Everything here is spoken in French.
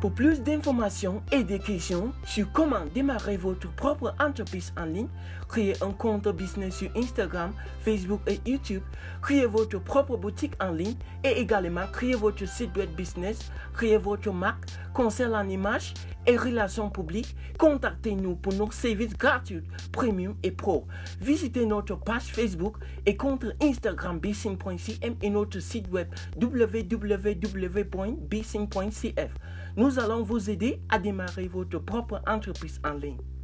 Pour plus d'informations et de questions sur comment démarrer votre propre entreprise en ligne, créer un compte business sur Instagram, Facebook et YouTube, créer votre propre boutique en ligne et également créer votre site web business, créer votre marque, concernant l'image et relations publiques, contactez-nous pour nos services gratuits, premium et pro. Visitez notre page Facebook et compte Instagram bsing.cm et notre site web www.bsing.cf. Nous allons vous aider à démarrer votre propre entreprise en ligne.